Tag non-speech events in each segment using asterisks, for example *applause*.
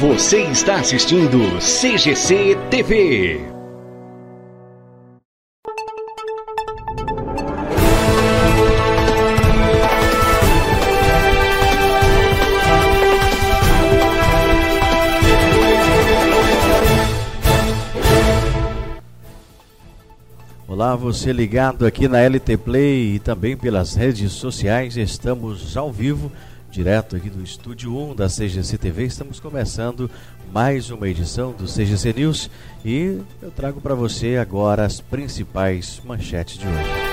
Você está assistindo CGC TV. Olá, você ligado aqui na LT Play e também pelas redes sociais. Estamos ao vivo direto aqui do estúdio 1 da CGC TV. Estamos começando mais uma edição do CGC News e eu trago para você agora as principais manchetes de hoje.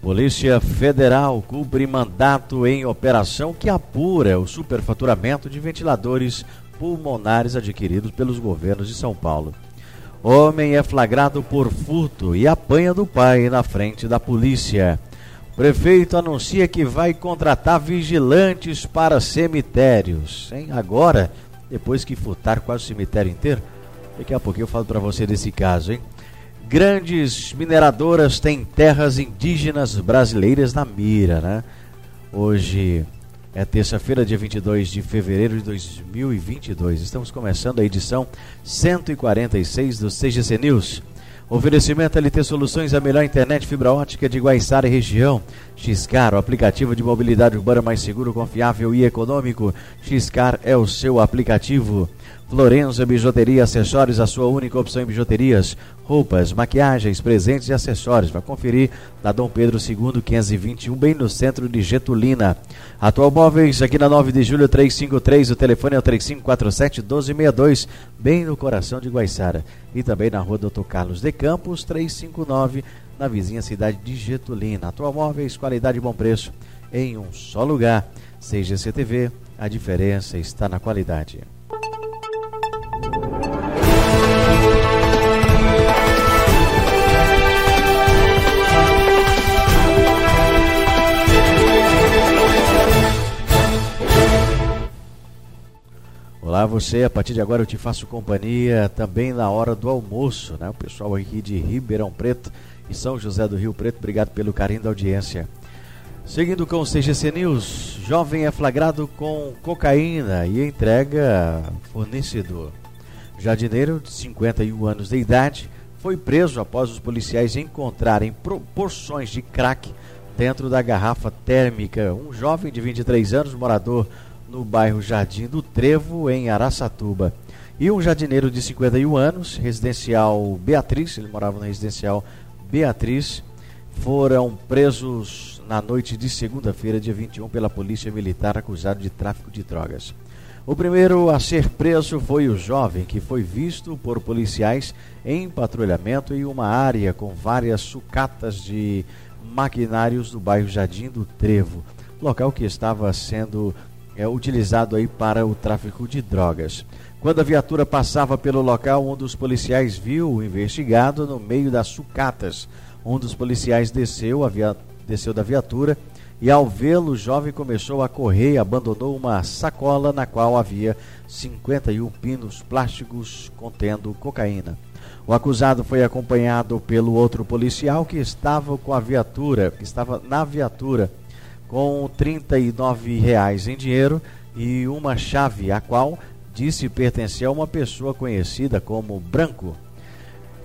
Polícia Federal cumpre mandato em operação que apura o superfaturamento de ventiladores pulmonares adquiridos pelos governos de São Paulo. Homem é flagrado por furto e apanha do pai na frente da polícia. Prefeito anuncia que vai contratar vigilantes para cemitérios. Hein? Agora, depois que furtar quase o cemitério inteiro, daqui a pouquinho eu falo para você desse caso, hein? Grandes mineradoras têm terras indígenas brasileiras na mira, né? Hoje é terça-feira, dia 22 de fevereiro de 2022. Estamos começando a edição 146 do CGC News. Oferecimento LT Soluções, a melhor internet fibra ótica de Guaiçara e região. Xcar, o aplicativo de mobilidade urbana mais seguro, confiável e econômico. Xcar é o seu aplicativo. Florença Bijuteria Acessórios, a sua única opção em bijuterias, roupas, maquiagens, presentes e acessórios. Vai conferir na Dom Pedro II, 521, bem no centro de Getulina. Atual Móveis, aqui na 9 de julho, 353, o telefone é o 3547-1262, bem no coração de Guaiçara. E também na rua Doutor Carlos de Campos, 359, na vizinha cidade de Getulina. Atual Móveis, qualidade e bom preço, em um só lugar. CGC TV, a diferença está na qualidade. Olá você, a partir de agora eu te faço companhia também na hora do almoço, né? O pessoal aqui de Ribeirão Preto e São José do Rio Preto, obrigado pelo carinho da audiência. Seguindo com o CGC News, jovem é flagrado com cocaína e entrega fornecedor. Jardineiro de 51 anos de idade foi preso após os policiais encontrarem proporções de crack dentro da garrafa térmica. Um jovem de 23 anos, morador no bairro Jardim do Trevo, em Araçatuba. E um jardineiro de 51 anos, residencial Beatriz, ele morava na residencial Beatriz, foram presos na noite de segunda-feira, dia 21, pela Polícia Militar, acusado de tráfico de drogas. O primeiro a ser preso foi o jovem que foi visto por policiais em patrulhamento em uma área com várias sucatas de maquinários do bairro Jardim do Trevo, local que estava sendo é, utilizado aí para o tráfico de drogas. Quando a viatura passava pelo local, um dos policiais viu o investigado no meio das sucatas. Um dos policiais desceu, via... desceu da viatura e ao vê-lo, o jovem começou a correr e abandonou uma sacola na qual havia 51 pinos plásticos contendo cocaína. O acusado foi acompanhado pelo outro policial que estava com a viatura, que estava na viatura, com 39 reais em dinheiro e uma chave, a qual disse pertencer a uma pessoa conhecida como Branco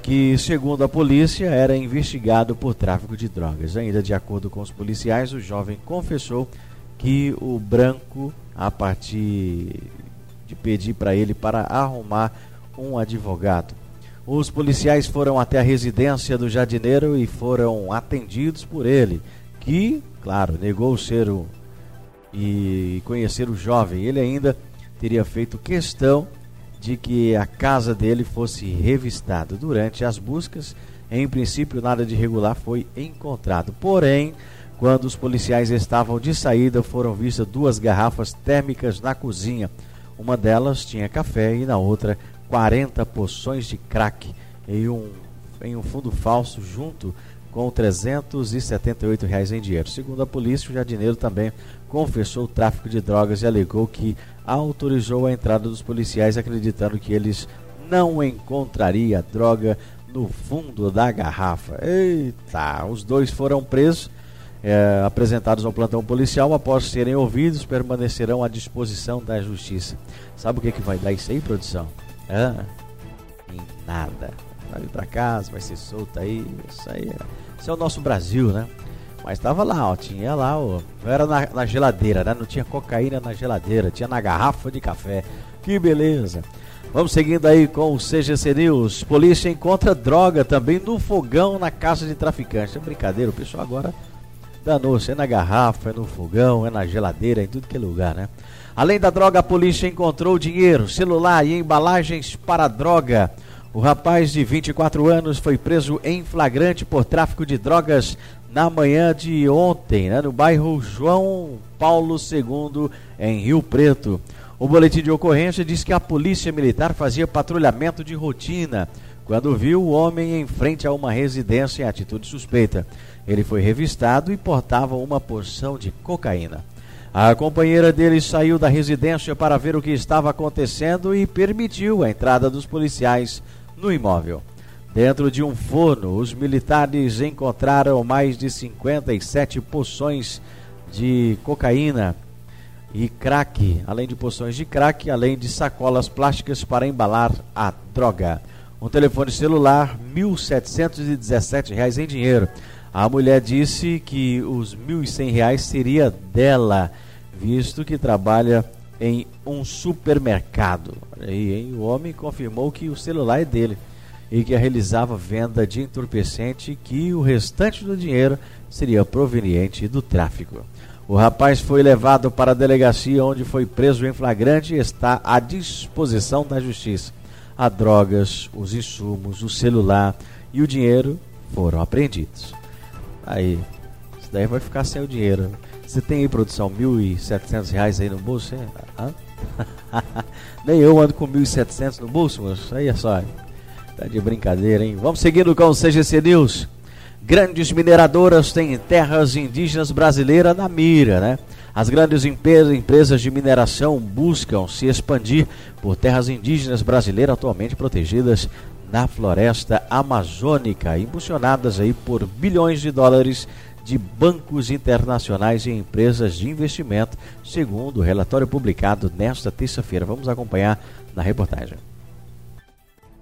que, segundo a polícia, era investigado por tráfico de drogas. Ainda de acordo com os policiais, o jovem confessou que o branco, a partir de pedir para ele para arrumar um advogado. Os policiais foram até a residência do jardineiro e foram atendidos por ele, que, claro, negou ser o e conhecer o jovem. Ele ainda teria feito questão de que a casa dele fosse revistada. Durante as buscas, em princípio, nada de irregular foi encontrado. Porém, quando os policiais estavam de saída, foram vistas duas garrafas térmicas na cozinha. Uma delas tinha café e na outra 40 poções de crack em um, em um fundo falso junto com 378 reais em dinheiro. Segundo a polícia, o jardineiro também confessou o tráfico de drogas e alegou que autorizou a entrada dos policiais, acreditando que eles não encontraria droga no fundo da garrafa. Eita, os dois foram presos, é, apresentados ao plantão policial, após serem ouvidos, permanecerão à disposição da justiça. Sabe o que, que vai dar isso aí, produção? Ah, em nada. Vai vir pra casa, vai ser solto aí. Isso aí é, isso é o nosso Brasil, né? Mas tava lá, ó, tinha lá, ó, era na, na, geladeira, né? Não tinha cocaína na geladeira, tinha na garrafa de café. Que beleza. Vamos seguindo aí com o CGC News. Polícia encontra droga também no fogão na casa de traficantes. É brincadeira, o pessoal agora danou-se. É na garrafa, é no fogão, é na geladeira, em tudo que é lugar, né? Além da droga, a polícia encontrou dinheiro, celular e embalagens para droga. O rapaz de 24 anos foi preso em flagrante por tráfico de drogas na manhã de ontem, né, no bairro João Paulo II, em Rio Preto. O boletim de ocorrência diz que a polícia militar fazia patrulhamento de rotina quando viu o homem em frente a uma residência em atitude suspeita. Ele foi revistado e portava uma porção de cocaína. A companheira dele saiu da residência para ver o que estava acontecendo e permitiu a entrada dos policiais no imóvel. Dentro de um forno, os militares encontraram mais de 57 poções de cocaína e crack, além de poções de crack, além de sacolas plásticas para embalar a droga. Um telefone celular, R$ 1.717 em dinheiro. A mulher disse que os R$ 1.100 seria dela, visto que trabalha em um supermercado. Aí, hein? O homem confirmou que o celular é dele e que realizava venda de entorpecente e que o restante do dinheiro seria proveniente do tráfico. O rapaz foi levado para a delegacia onde foi preso em flagrante e está à disposição da justiça. As drogas, os insumos, o celular e o dinheiro foram apreendidos. Aí, isso daí vai ficar sem o dinheiro. Você tem aí, produção, R$ 1.700 aí no bolso? *laughs* Nem eu ando com R$ 1.700 no bolso, moço. Aí é só. Tá de brincadeira, hein? Vamos seguindo com o CGC News. Grandes mineradoras têm terras indígenas brasileiras na mira, né? As grandes empresas de mineração buscam se expandir por terras indígenas brasileiras atualmente protegidas na floresta amazônica, impulsionadas aí por bilhões de dólares de bancos internacionais e empresas de investimento, segundo o relatório publicado nesta terça-feira. Vamos acompanhar na reportagem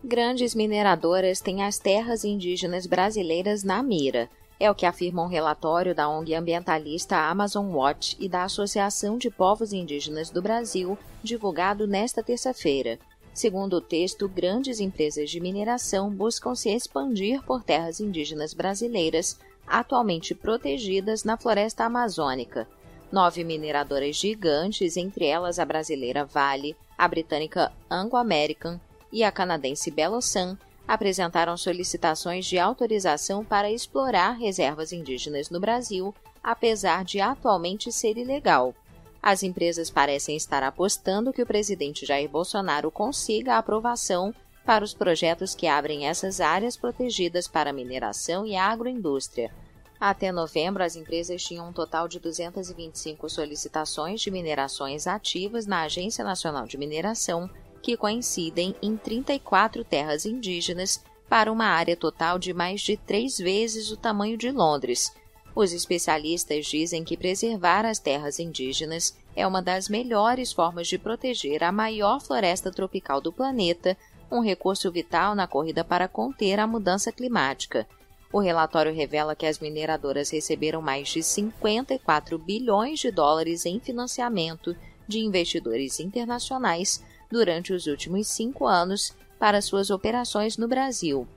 grandes mineradoras têm as terras indígenas brasileiras na mira. É o que afirma um relatório da ONG ambientalista Amazon Watch e da Associação de Povos Indígenas do Brasil, divulgado nesta terça-feira. Segundo o texto, grandes empresas de mineração buscam se expandir por terras indígenas brasileiras, atualmente protegidas na floresta amazônica. Nove mineradoras gigantes, entre elas a brasileira Vale, a britânica Anglo American, e a canadense Belosan apresentaram solicitações de autorização para explorar reservas indígenas no Brasil, apesar de atualmente ser ilegal. As empresas parecem estar apostando que o presidente Jair Bolsonaro consiga a aprovação para os projetos que abrem essas áreas protegidas para mineração e agroindústria. Até novembro, as empresas tinham um total de 225 solicitações de minerações ativas na Agência Nacional de Mineração, que coincidem em 34 terras indígenas para uma área total de mais de três vezes o tamanho de Londres. Os especialistas dizem que preservar as terras indígenas é uma das melhores formas de proteger a maior floresta tropical do planeta, um recurso vital na corrida para conter a mudança climática. O relatório revela que as mineradoras receberam mais de 54 bilhões de dólares em financiamento de investidores internacionais durante os últimos cinco anos para suas operações no Brasil.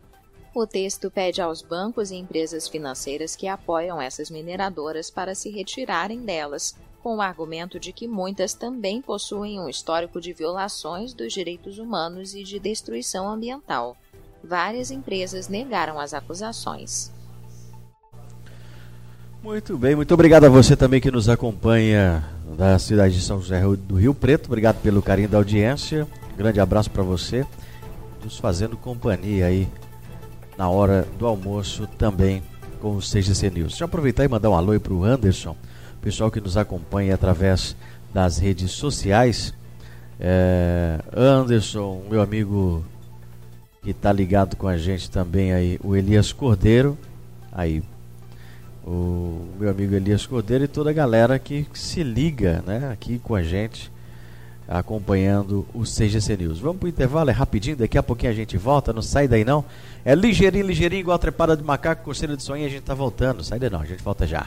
O texto pede aos bancos e empresas financeiras que apoiam essas mineradoras para se retirarem delas, com o argumento de que muitas também possuem um histórico de violações dos direitos humanos e de destruição ambiental. Várias empresas negaram as acusações. Muito bem, muito obrigado a você também que nos acompanha da cidade de São José do Rio Preto. Obrigado pelo carinho da audiência. Grande abraço para você. Nos fazendo companhia aí na hora do almoço também com o CGC News. Deixa eu aproveitar e mandar um alô para o Anderson, pessoal que nos acompanha através das redes sociais. É, Anderson, meu amigo que está ligado com a gente também aí, o Elias Cordeiro, aí o meu amigo Elias Cordeiro e toda a galera que se liga, né, aqui com a gente acompanhando o CGC News. Vamos para o intervalo, é rapidinho, daqui a pouquinho a gente volta, não sai daí não. É ligeirinho, ligeirinho, igual a trepada de macaco, coceira de sonho, a gente tá voltando. Sai daí não, a gente volta já.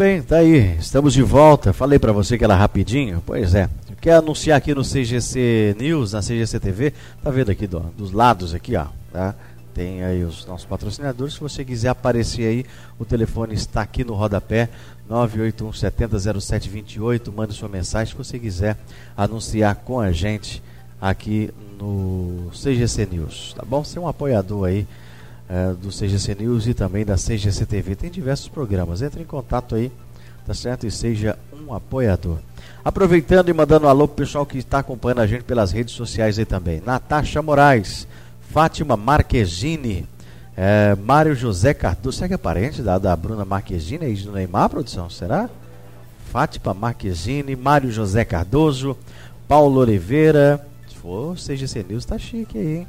Bem, tá aí. Estamos de volta. Falei para você que era rapidinho. Pois é. Quer anunciar aqui no CGC News, na CGC TV? Tá vendo aqui do, dos lados aqui, ó, tá? Tem aí os nossos patrocinadores. Se você quiser aparecer aí, o telefone está aqui no rodapé 981 700728. Mande sua mensagem se você quiser anunciar com a gente aqui no CGC News, tá bom? Ser um apoiador aí é, do CGC News e também da CGC TV. Tem diversos programas. Entre em contato aí, tá certo? E seja um apoiador. Aproveitando e mandando um alô pro pessoal que está acompanhando a gente pelas redes sociais aí também. Natasha Moraes, Fátima Marquezine, é, Mário José Cardoso. Será que é parente da, da Bruna Marquezine aí do Neymar, produção? Será? Fátima Marquezine, Mário José Cardoso, Paulo Oliveira. Se for CGC News, tá chique aí, hein?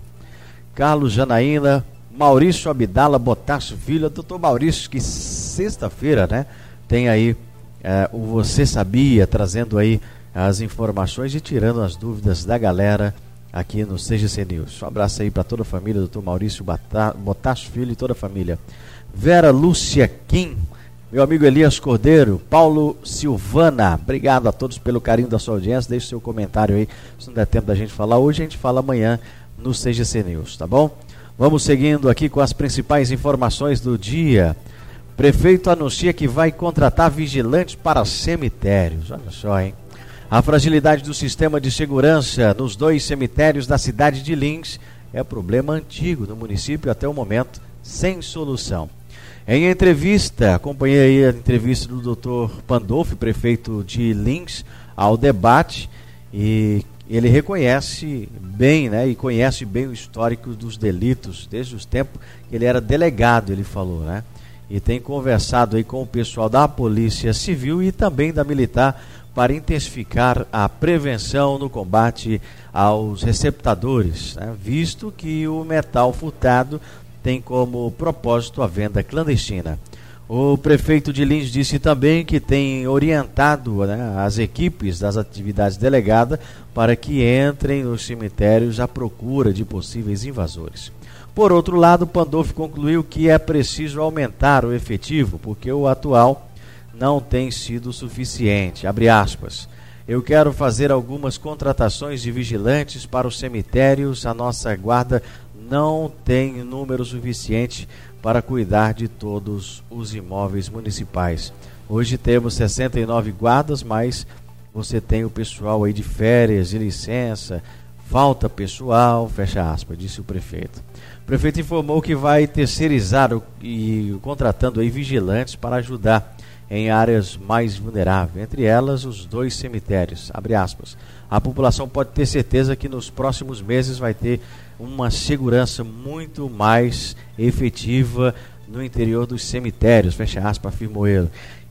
Carlos Janaína, Maurício Abdala Botasso Filho, doutor Maurício, que sexta-feira, né, tem aí é, o Você Sabia, trazendo aí as informações e tirando as dúvidas da galera aqui no CGC News. Um abraço aí para toda a família, doutor Maurício Botasso Filho e toda a família. Vera Lúcia Kim, meu amigo Elias Cordeiro, Paulo Silvana, obrigado a todos pelo carinho da sua audiência. Deixe seu comentário aí, se não der tempo da gente falar hoje, a gente fala amanhã no CGC News, tá bom? Vamos seguindo aqui com as principais informações do dia. Prefeito anuncia que vai contratar vigilantes para cemitérios. Olha só, hein? A fragilidade do sistema de segurança nos dois cemitérios da cidade de Lins é problema antigo no município até o momento, sem solução. Em entrevista, acompanhei a entrevista do Dr. Pandolfi, prefeito de Lins, ao debate e ele reconhece bem, né, e conhece bem o histórico dos delitos desde os tempos que ele era delegado, ele falou, né? E tem conversado aí com o pessoal da Polícia Civil e também da Militar para intensificar a prevenção no combate aos receptadores, né? visto que o metal furtado tem como propósito a venda clandestina. O prefeito de Lins disse também que tem orientado né, as equipes das atividades delegadas para que entrem nos cemitérios à procura de possíveis invasores. Por outro lado, Pandolfo concluiu que é preciso aumentar o efetivo, porque o atual não tem sido suficiente. Abre aspas. Eu quero fazer algumas contratações de vigilantes para os cemitérios. A nossa guarda não tem número suficiente para cuidar de todos os imóveis municipais. Hoje temos 69 guardas, mas você tem o pessoal aí de férias, de licença, falta pessoal, fecha aspas, disse o prefeito. O prefeito informou que vai terceirizar o, e contratando aí vigilantes para ajudar em áreas mais vulneráveis, entre elas os dois cemitérios. A população pode ter certeza que nos próximos meses vai ter uma segurança muito mais efetiva no interior dos cemitérios, fecha aspas, afirmou ele.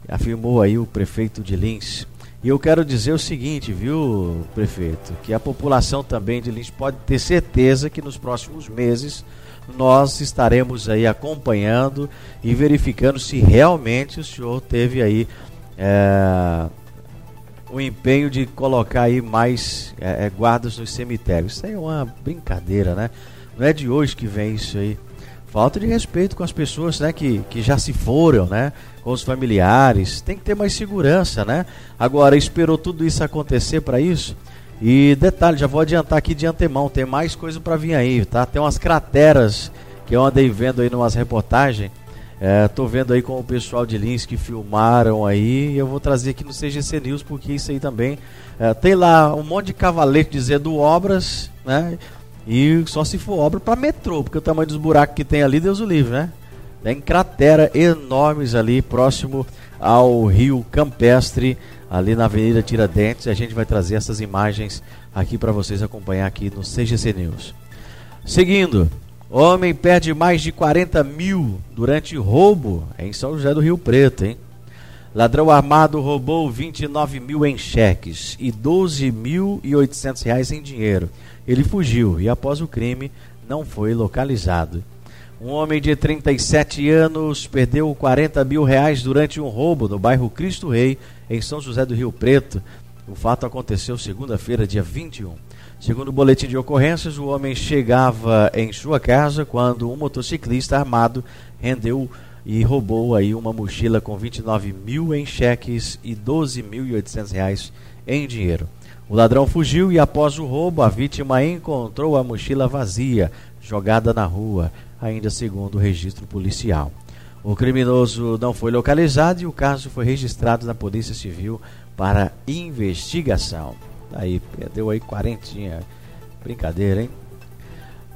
Afirmou aí o prefeito de Lins. E eu quero dizer o seguinte, viu, prefeito, que a população também de Lins pode ter certeza que nos próximos meses nós estaremos aí acompanhando e verificando se realmente o senhor teve aí é, o empenho de colocar aí mais é, é, guardas nos cemitérios. Isso aí é uma brincadeira, né? Não é de hoje que vem isso aí. Falta de respeito com as pessoas né, que, que já se foram, né? Com os familiares. Tem que ter mais segurança, né? Agora, esperou tudo isso acontecer para isso? E detalhe, já vou adiantar aqui de antemão, tem mais coisa para vir aí, tá? Tem umas crateras que eu andei vendo aí numas reportagens. É, tô vendo aí com o pessoal de Lins que filmaram aí. E eu vou trazer aqui no CGC News, porque isso aí também. É, tem lá um monte de cavalete dizendo obras, né? E só se for obra para metrô, porque o tamanho dos buracos que tem ali, Deus o livre, né? Tem cratera enormes ali, próximo ao rio Campestre ali na Avenida Tiradentes. A gente vai trazer essas imagens aqui para vocês acompanhar aqui no CGC News. Seguindo, homem perde mais de 40 mil durante roubo em São José do Rio Preto, hein? Ladrão armado roubou 29 mil em cheques e 12.800 reais em dinheiro. Ele fugiu e após o crime não foi localizado. Um homem de 37 anos perdeu 40 mil reais durante um roubo no bairro Cristo Rei, em São José do Rio Preto. O fato aconteceu segunda-feira, dia 21. Segundo o boletim de ocorrências, o homem chegava em sua casa quando um motociclista armado rendeu e roubou aí uma mochila com 29 mil em cheques e 12.800 reais em dinheiro. O ladrão fugiu e após o roubo a vítima encontrou a mochila vazia, jogada na rua, ainda segundo o registro policial. O criminoso não foi localizado e o caso foi registrado na Polícia Civil para investigação. Aí, perdeu aí quarentinha. Brincadeira, hein?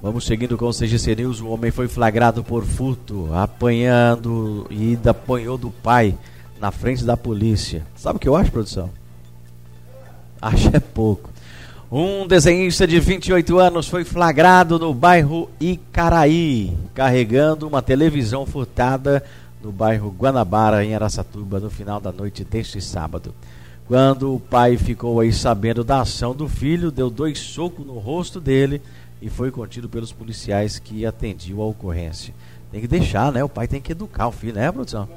Vamos seguindo com o CGC News. O homem foi flagrado por furto, apanhando e apanhou do pai na frente da polícia. Sabe o que eu acho, produção? Acho é pouco. Um desenhista de 28 anos foi flagrado no bairro Icaraí, carregando uma televisão furtada no bairro Guanabara, em Aracatuba, no final da noite deste sábado. Quando o pai ficou aí sabendo da ação do filho, deu dois socos no rosto dele e foi contido pelos policiais que atendiam a ocorrência. Tem que deixar, né? O pai tem que educar o filho, né, produção?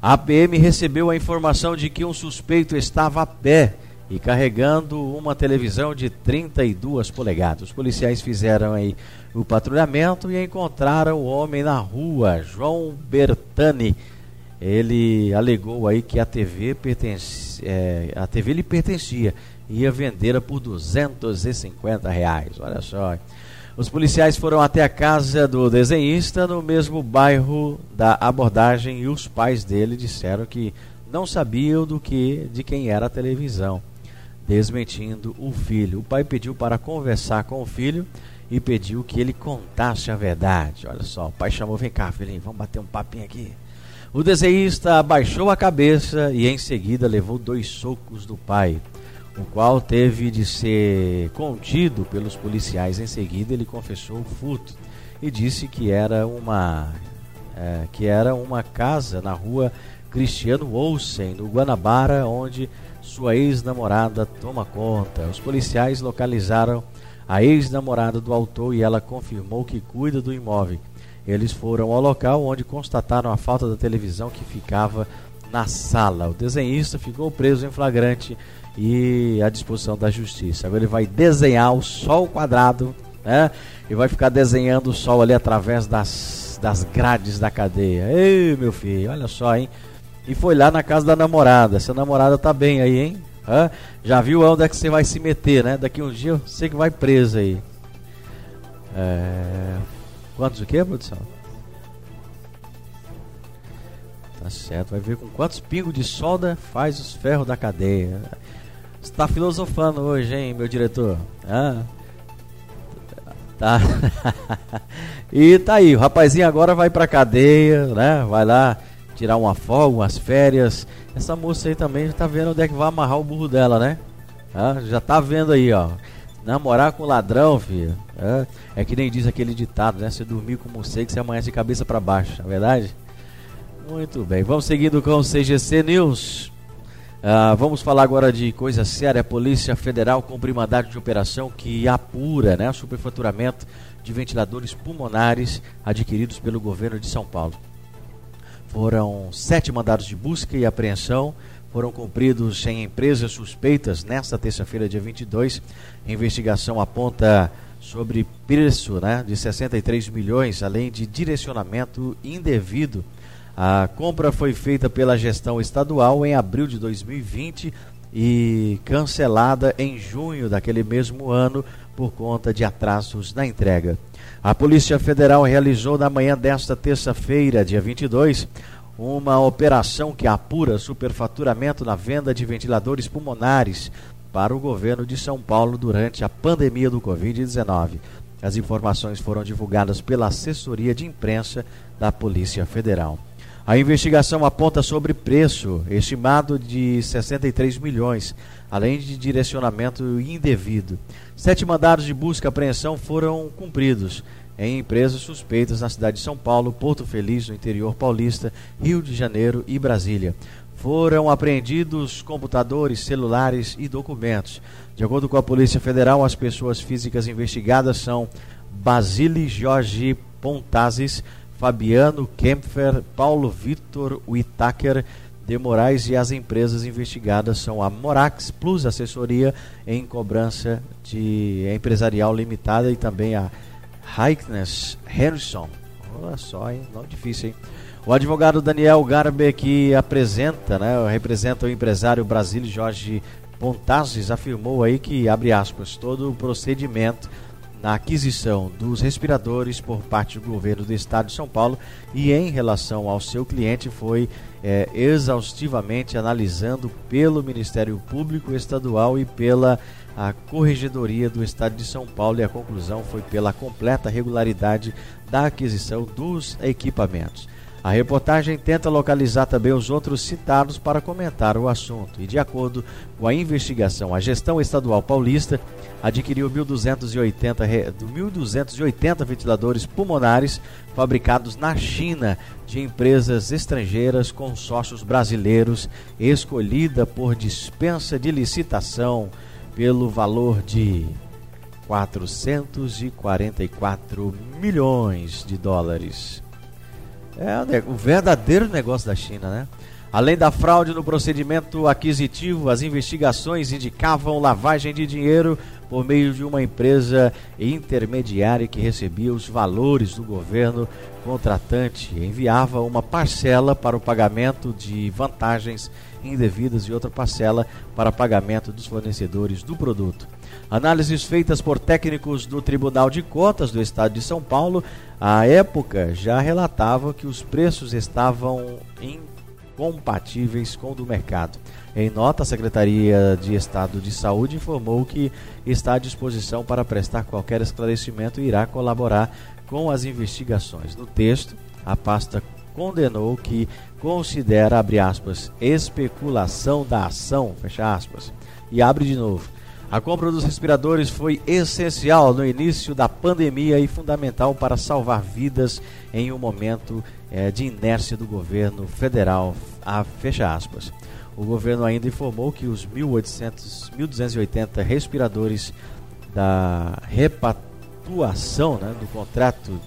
A PM recebeu a informação de que um suspeito estava a pé e carregando uma televisão de 32 polegadas. Os policiais fizeram aí o patrulhamento e encontraram o homem na rua, João Bertani. Ele alegou aí que a TV é, a TV lhe pertencia ia vendê-la por 250 reais. Olha só. Os policiais foram até a casa do desenhista no mesmo bairro da abordagem e os pais dele disseram que não sabiam do que de quem era a televisão desmentindo o filho. O pai pediu para conversar com o filho e pediu que ele contasse a verdade. Olha só, o pai chamou: vem cá, filhinho, vamos bater um papinho aqui. O desenhista abaixou a cabeça e em seguida levou dois socos do pai, o qual teve de ser contido pelos policiais. Em seguida, ele confessou o furto e disse que era uma é, que era uma casa na rua Cristiano Olsen, no Guanabara, onde sua ex-namorada toma conta. Os policiais localizaram a ex-namorada do autor e ela confirmou que cuida do imóvel. Eles foram ao local onde constataram a falta da televisão que ficava na sala. O desenhista ficou preso em flagrante e à disposição da justiça. Agora ele vai desenhar o sol quadrado né? E vai ficar desenhando o sol ali através das, das grades da cadeia. Ei, meu filho, olha só, hein? E foi lá na casa da namorada. Essa namorada tá bem aí, hein? Hã? Já viu onde é que você vai se meter, né? Daqui uns dias você que vai preso aí. É... Quantos o que, produção? Tá certo, vai ver com quantos pingos de solda faz os ferros da cadeia. Você tá filosofando hoje, hein, meu diretor? Ah. Tá. *laughs* e tá aí, o rapazinho agora vai pra cadeia, né? Vai lá tirar uma folga, umas férias. Essa moça aí também já tá vendo onde é que vai amarrar o burro dela, né? Ah, já tá vendo aí, ó. Namorar com ladrão, filho. É, é que nem diz aquele ditado, né? Você dormir com morcego, você amanhece de cabeça para baixo, não é verdade? Muito bem, vamos seguindo com o CGC News. Ah, vamos falar agora de coisa séria. A Polícia Federal cumpre mandado de operação que apura né, superfaturamento de ventiladores pulmonares adquiridos pelo governo de São Paulo. Foram sete mandados de busca e apreensão, foram cumpridos em empresas suspeitas nesta terça-feira, dia 22. A investigação aponta sobre preço né, de 63 milhões, além de direcionamento indevido. A compra foi feita pela gestão estadual em abril de 2020 e cancelada em junho daquele mesmo ano por conta de atrasos na entrega. A Polícia Federal realizou na manhã desta terça-feira, dia 22, uma operação que apura superfaturamento na venda de ventiladores pulmonares para o governo de São Paulo durante a pandemia do Covid-19. As informações foram divulgadas pela assessoria de imprensa da Polícia Federal. A investigação aponta sobre preço estimado de 63 milhões, além de direcionamento indevido. Sete mandados de busca e apreensão foram cumpridos em empresas suspeitas na cidade de São Paulo, Porto Feliz, no interior paulista, Rio de Janeiro e Brasília. Foram apreendidos computadores, celulares e documentos. De acordo com a Polícia Federal, as pessoas físicas investigadas são Basile Jorge Pontazes, Fabiano Kempfer, Paulo Vitor Whittaker de Moraes e as empresas investigadas são a Morax Plus Assessoria em Cobrança de Empresarial Limitada e também a Heiknes Harrison. Olha só, hein? Não difícil, hein? O advogado Daniel Garbe, que apresenta, né, representa o empresário Brasílio Jorge Pontazes, afirmou aí que, abre aspas, todo o procedimento na aquisição dos respiradores por parte do governo do estado de São Paulo e em relação ao seu cliente foi é, exaustivamente analisando pelo Ministério Público Estadual e pela a Corregedoria do Estado de São Paulo e a conclusão foi pela completa regularidade da aquisição dos equipamentos. A reportagem tenta localizar também os outros citados para comentar o assunto. E de acordo com a investigação, a gestão estadual paulista adquiriu 1.280, 1.280 ventiladores pulmonares fabricados na China de empresas estrangeiras com sócios brasileiros, escolhida por dispensa de licitação pelo valor de 444 milhões de dólares. É o verdadeiro negócio da China, né? Além da fraude no procedimento aquisitivo, as investigações indicavam lavagem de dinheiro por meio de uma empresa intermediária que recebia os valores do governo contratante e enviava uma parcela para o pagamento de vantagens indevidas e outra parcela para pagamento dos fornecedores do produto. Análises feitas por técnicos do Tribunal de Contas do Estado de São Paulo, à época já relatavam que os preços estavam incompatíveis com o do mercado. Em nota, a Secretaria de Estado de Saúde informou que está à disposição para prestar qualquer esclarecimento e irá colaborar com as investigações. No texto, a pasta condenou que considera, abre aspas, especulação da ação, fecha aspas, e abre de novo, a compra dos respiradores foi essencial no início da pandemia e fundamental para salvar vidas em um momento é, de inércia do governo federal. A, fecha aspas. O governo ainda informou que os 1.280 respiradores da repatuação né, do contrato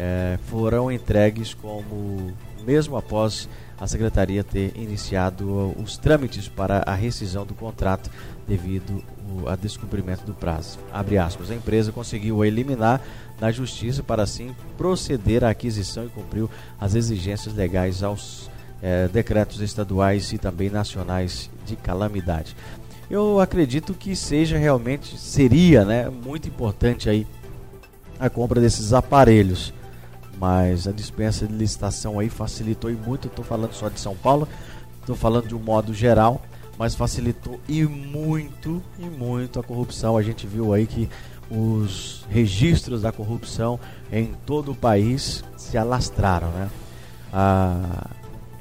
é, foram entregues como mesmo após a secretaria ter iniciado os trâmites para a rescisão do contrato devido ao descumprimento do prazo. Aspas, a empresa conseguiu eliminar na justiça para assim proceder à aquisição e cumpriu as exigências legais aos é, decretos estaduais e também nacionais de calamidade. Eu acredito que seja realmente, seria né, muito importante aí a compra desses aparelhos mas a dispensa de licitação aí facilitou e muito. Estou falando só de São Paulo, estou falando de um modo geral, mas facilitou e muito e muito a corrupção. A gente viu aí que os registros da corrupção em todo o país se alastraram, né? Ah,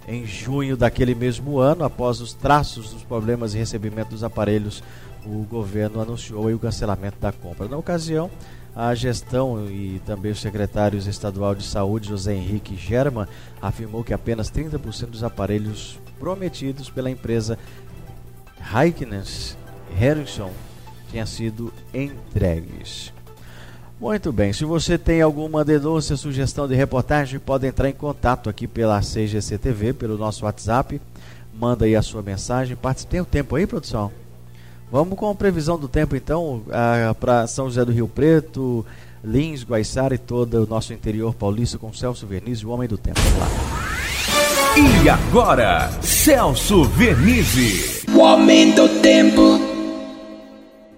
em junho daquele mesmo ano, após os traços dos problemas de recebimento dos aparelhos, o governo anunciou o cancelamento da compra. Na ocasião, a gestão e também o secretário estadual de saúde, José Henrique German, afirmou que apenas 30% dos aparelhos prometidos pela empresa Heiknes Harrison tinham sido entregues. Muito bem, se você tem alguma denúncia, sugestão de reportagem, pode entrar em contato aqui pela CGC TV, pelo nosso WhatsApp. Manda aí a sua mensagem. Tem o tempo aí, produção? Vamos com a previsão do tempo então para São José do Rio Preto, Lins, Guaiçara e todo o nosso interior paulista com Celso Vernizzi, o homem do tempo. Vamos lá. E agora, Celso Vernizzi. O homem do tempo.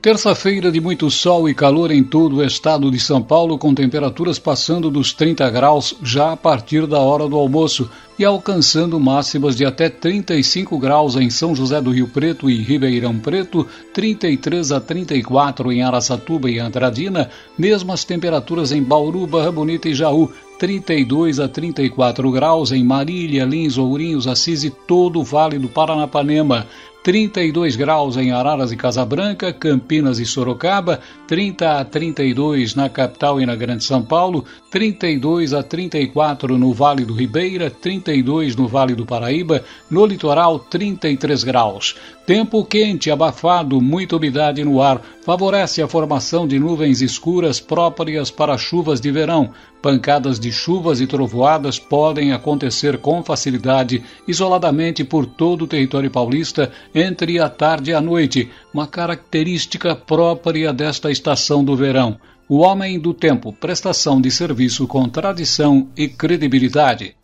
Terça-feira de muito sol e calor em todo o estado de São Paulo, com temperaturas passando dos 30 graus já a partir da hora do almoço e alcançando máximas de até 35 graus em São José do Rio Preto e Ribeirão Preto, 33 a 34 em Araçatuba e Andradina, mesmas temperaturas em Bauru, Barra Bonita e Jaú, 32 a 34 graus em Marília, Lins, Ourinhos, Assis e todo o Vale do Paranapanema. 32 graus em Araras e Casabranca, Campinas e Sorocaba, 30 a 32 na capital e na Grande São Paulo, 32 a 34 no Vale do Ribeira, 32 no Vale do Paraíba, no litoral 33 graus. Tempo quente, abafado, muita umidade no ar, favorece a formação de nuvens escuras próprias para chuvas de verão. Pancadas de chuvas e trovoadas podem acontecer com facilidade, isoladamente por todo o território paulista, entre a tarde e a noite, uma característica própria desta estação do verão. O homem do tempo, prestação de serviço com tradição e credibilidade.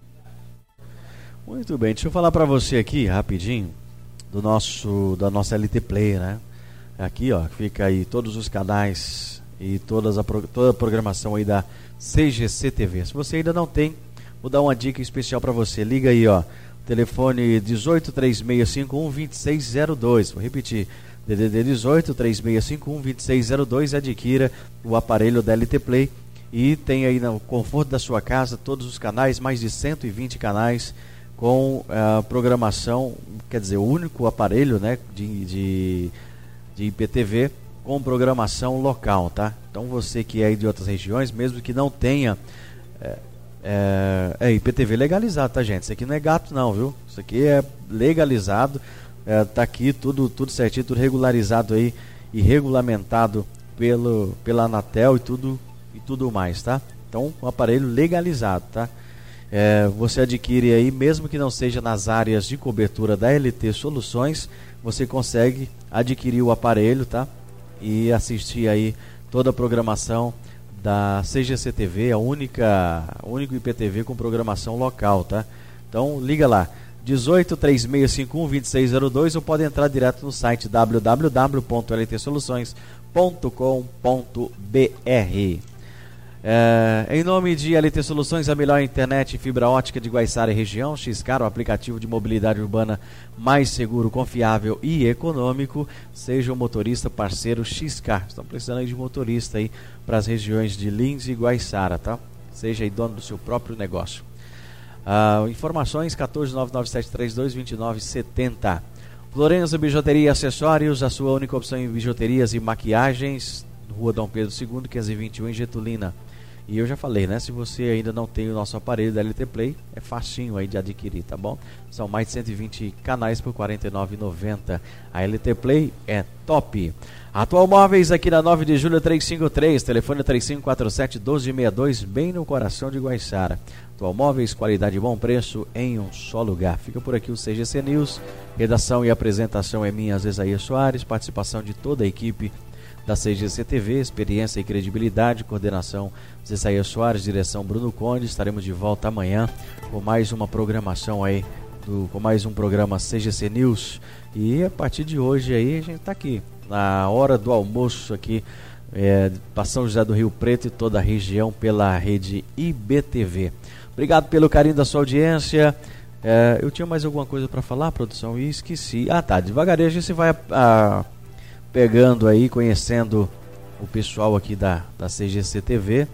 Muito bem, deixa eu falar para você aqui rapidinho do nosso da nossa LT Play, né? Aqui, ó, fica aí todos os canais e todas a, toda a programação aí da CGC TV. Se você ainda não tem, vou dar uma dica especial para você. Liga aí, ó. Telefone 18 3651 2602. Vou repetir. DDD 18 3651 2602. Adquira o aparelho da LT Play e tem aí no conforto da sua casa todos os canais, mais de 120 canais com a programação, quer dizer, o único aparelho né, de, de, de IPTV com programação local, tá? Então você que é de outras regiões, mesmo que não tenha é, é, é, IPTV legalizado, tá gente? Isso aqui não é gato não, viu? Isso aqui é legalizado, é, tá aqui tudo, tudo certinho, tudo regularizado aí e regulamentado pelo, pela Anatel e tudo e tudo mais, tá? Então, um aparelho legalizado, tá? É, você adquire aí, mesmo que não seja nas áreas de cobertura da LT Soluções, você consegue adquirir o aparelho, tá? E assistir aí toda a programação da CGC TV, a única, único IPTV com programação local, tá? Então liga lá, 18 3651 2602 ou pode entrar direto no site www.ltsoluções.com.br. É, em nome de LT Soluções, a melhor internet e fibra ótica de Guaiçara e região, Xcar, o aplicativo de mobilidade urbana mais seguro, confiável e econômico. Seja o um motorista parceiro Xcar. Estão precisando de motorista aí para as regiões de Lins e Guaiçara, tá? Seja aí dono do seu próprio negócio. Uh, informações 14997322970. Florença Bijuteria e Acessórios, a sua única opção em bijuterias e maquiagens, Rua Dom Pedro II, 521 em Getulina. E eu já falei, né? Se você ainda não tem o nosso aparelho da LT Play, é facinho aí de adquirir, tá bom? São mais de 120 canais por R$ 49,90. A LT Play é top. Atual Móveis aqui na 9 de julho 353, telefone 3547 1262, bem no coração de Guaiçara. Atual Móveis, qualidade e bom preço em um só lugar. Fica por aqui o CGC News. Redação e apresentação é minha, Zezaia Soares. Participação de toda a equipe da CGC TV, experiência e credibilidade, coordenação Zezaia Soares, direção Bruno Conde. Estaremos de volta amanhã com mais uma programação aí, do, com mais um programa CGC News. E a partir de hoje aí a gente está aqui, na hora do almoço aqui, é, para São José do Rio Preto e toda a região pela rede IBTV. Obrigado pelo carinho da sua audiência. É, eu tinha mais alguma coisa para falar, produção, e esqueci. Ah, tá. Devagarinho a gente vai a, a, pegando aí, conhecendo o pessoal aqui da, da CGC TV.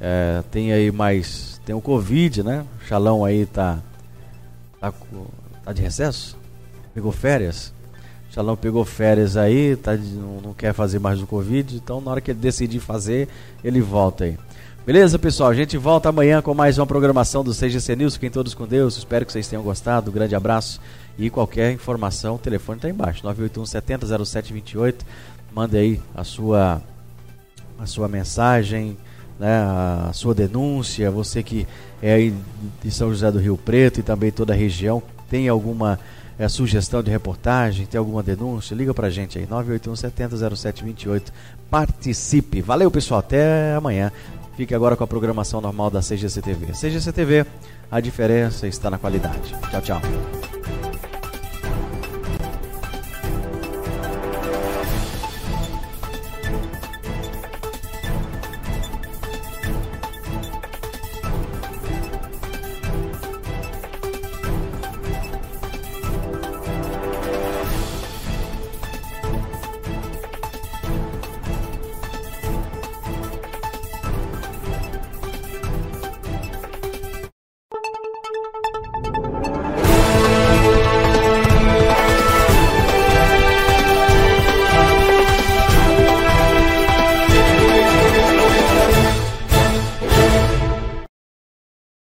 É, tem aí mais. Tem o Covid, né? O Xalão aí tá, tá. Tá de recesso? Pegou férias? O Xalão pegou férias aí, tá, não, não quer fazer mais o Covid, então na hora que ele decidir fazer, ele volta aí. Beleza, pessoal? A gente volta amanhã com mais uma programação do CGC News. Fiquem todos com Deus. Espero que vocês tenham gostado. Um grande abraço. E qualquer informação, o telefone está embaixo: 981 70 0728. Mande aí a sua, a sua mensagem, né, a sua denúncia. Você que é aí de São José do Rio Preto e também toda a região, tem alguma é, sugestão de reportagem, tem alguma denúncia? Liga pra gente aí: 981 70 0728. Participe. Valeu, pessoal. Até amanhã. Fique agora com a programação normal da CGC TV. TV, a diferença está na qualidade. Tchau, tchau.